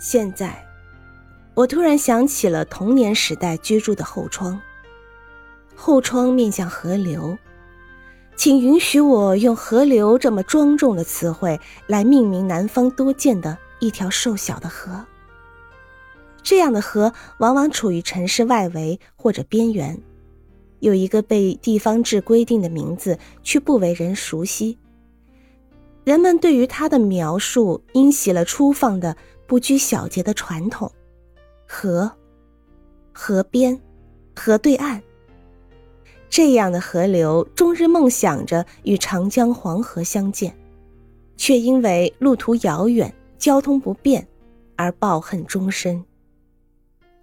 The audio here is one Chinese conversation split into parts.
现在，我突然想起了童年时代居住的后窗。后窗面向河流，请允许我用“河流”这么庄重的词汇来命名南方多见的一条瘦小的河。这样的河往往处于城市外围或者边缘，有一个被地方志规定的名字，却不为人熟悉。人们对于它的描述，因袭了粗放的。不拘小节的传统，河、河边、河对岸，这样的河流终日梦想着与长江、黄河相见，却因为路途遥远、交通不便而抱恨终身。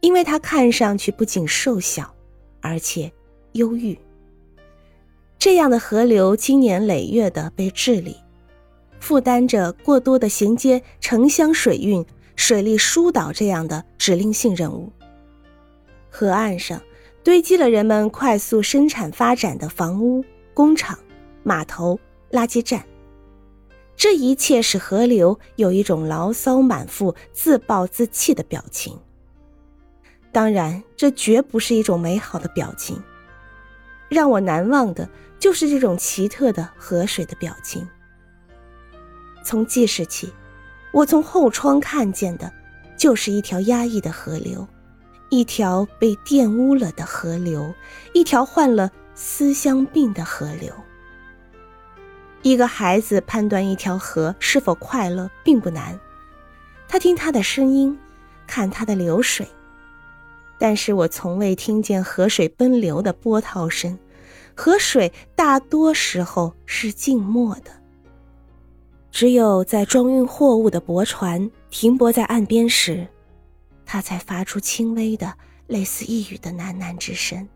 因为它看上去不仅瘦小，而且忧郁。这样的河流经年累月的被治理。负担着过多的衔接城乡水运、水利疏导这样的指令性任务。河岸上堆积了人们快速生产发展的房屋、工厂、码头、垃圾站，这一切使河流有一种牢骚满腹、自暴自弃的表情。当然，这绝不是一种美好的表情。让我难忘的就是这种奇特的河水的表情。从记事起，我从后窗看见的，就是一条压抑的河流，一条被玷污了的河流，一条患了思乡病的河流。一个孩子判断一条河是否快乐并不难，他听它的声音，看它的流水。但是我从未听见河水奔流的波涛声，河水大多时候是静默的。只有在装运货物的驳船停泊在岸边时，他才发出轻微的、类似呓语的喃喃之声。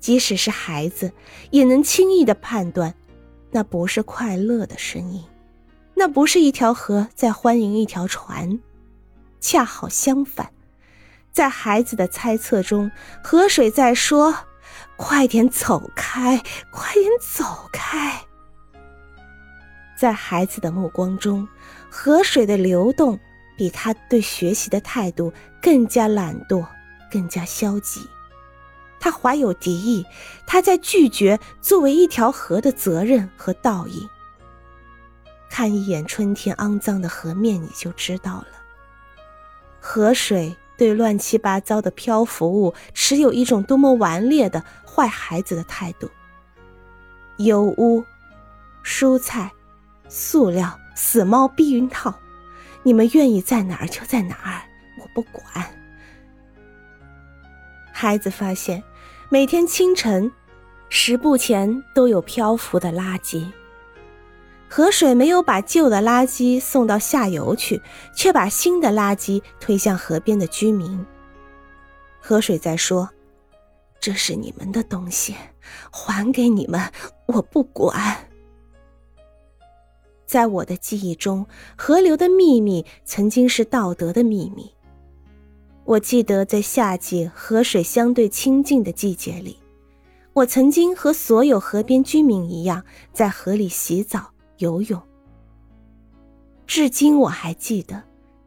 即使是孩子，也能轻易的判断，那不是快乐的声音，那不是一条河在欢迎一条船。恰好相反，在孩子的猜测中，河水在说：“快点走开，快点走开。”在孩子的目光中，河水的流动比他对学习的态度更加懒惰，更加消极。他怀有敌意，他在拒绝作为一条河的责任和道义。看一眼春天肮脏的河面，你就知道了。河水对乱七八糟的漂浮物持有一种多么顽劣的坏孩子的态度。油污，蔬菜。塑料死猫避孕套，你们愿意在哪儿就在哪儿，我不管。孩子发现，每天清晨，十步前都有漂浮的垃圾。河水没有把旧的垃圾送到下游去，却把新的垃圾推向河边的居民。河水在说：“这是你们的东西，还给你们，我不管。”在我的记忆中，河流的秘密曾经是道德的秘密。我记得在夏季河水相对清静的季节里，我曾经和所有河边居民一样，在河里洗澡、游泳。至今我还记得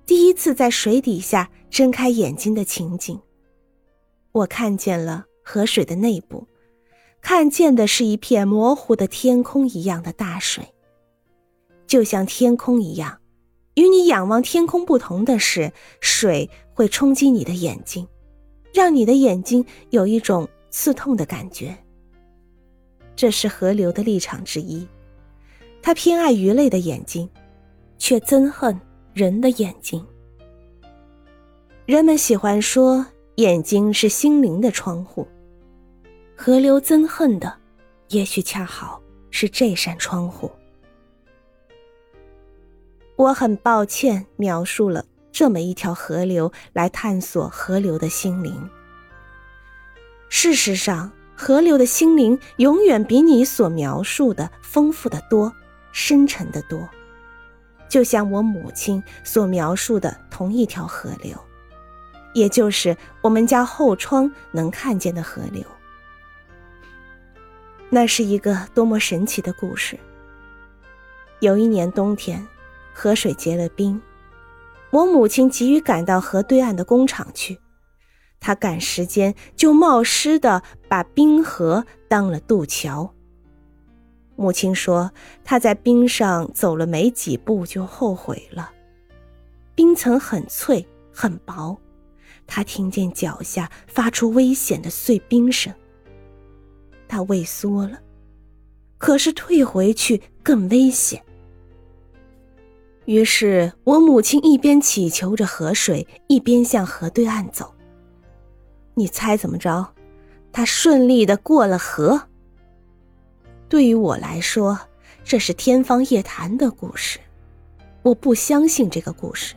第一次在水底下睁开眼睛的情景。我看见了河水的内部，看见的是一片模糊的天空一样的大水。就像天空一样，与你仰望天空不同的是，水会冲击你的眼睛，让你的眼睛有一种刺痛的感觉。这是河流的立场之一，它偏爱鱼类的眼睛，却憎恨人的眼睛。人们喜欢说眼睛是心灵的窗户，河流憎恨的，也许恰好是这扇窗户。我很抱歉描述了这么一条河流来探索河流的心灵。事实上，河流的心灵永远比你所描述的丰富的多、深沉的多。就像我母亲所描述的同一条河流，也就是我们家后窗能看见的河流。那是一个多么神奇的故事。有一年冬天。河水结了冰，我母亲急于赶到河对岸的工厂去，她赶时间就冒失的把冰河当了渡桥。母亲说，她在冰上走了没几步就后悔了，冰层很脆很薄，她听见脚下发出危险的碎冰声，她畏缩了，可是退回去更危险。于是我母亲一边祈求着河水，一边向河对岸走。你猜怎么着？她顺利的过了河。对于我来说，这是天方夜谭的故事，我不相信这个故事。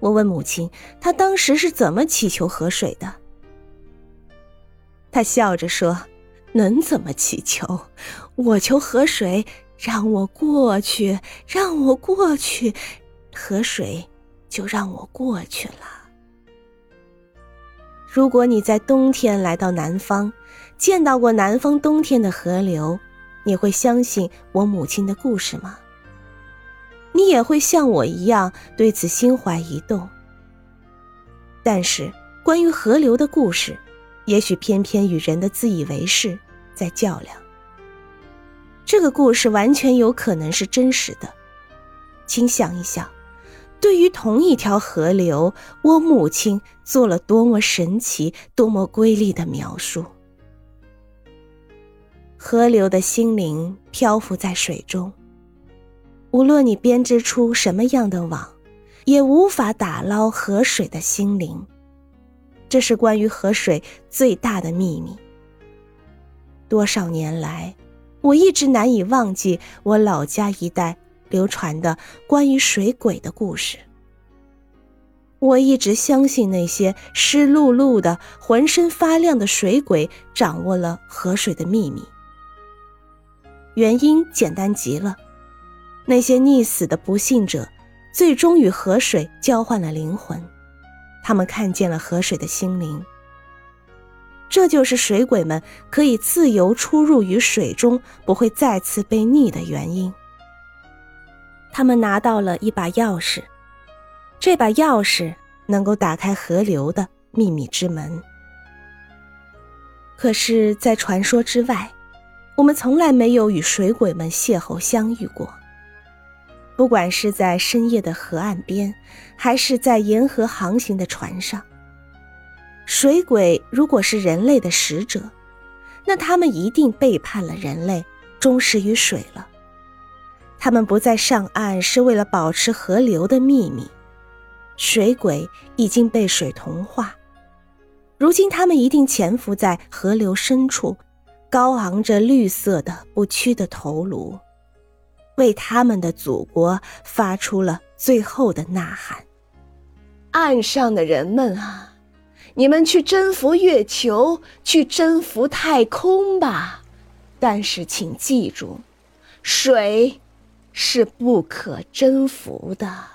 我问母亲，她当时是怎么祈求河水的？她笑着说：“能怎么祈求？我求河水。”让我过去，让我过去，河水就让我过去了。如果你在冬天来到南方，见到过南方冬天的河流，你会相信我母亲的故事吗？你也会像我一样对此心怀疑动。但是，关于河流的故事，也许偏偏与人的自以为是在较量。这个故事完全有可能是真实的，请想一想，对于同一条河流，我母亲做了多么神奇、多么瑰丽的描述。河流的心灵漂浮在水中，无论你编织出什么样的网，也无法打捞河水的心灵。这是关于河水最大的秘密。多少年来。我一直难以忘记我老家一带流传的关于水鬼的故事。我一直相信那些湿漉漉的、浑身发亮的水鬼掌握了河水的秘密。原因简单极了，那些溺死的不幸者，最终与河水交换了灵魂，他们看见了河水的心灵。这就是水鬼们可以自由出入于水中，不会再次被溺的原因。他们拿到了一把钥匙，这把钥匙能够打开河流的秘密之门。可是，在传说之外，我们从来没有与水鬼们邂逅相遇过。不管是在深夜的河岸边，还是在沿河航行的船上。水鬼如果是人类的使者，那他们一定背叛了人类，忠实于水了。他们不再上岸是为了保持河流的秘密。水鬼已经被水同化，如今他们一定潜伏在河流深处，高昂着绿色的不屈的头颅，为他们的祖国发出了最后的呐喊。岸上的人们啊！你们去征服月球，去征服太空吧，但是请记住，水是不可征服的。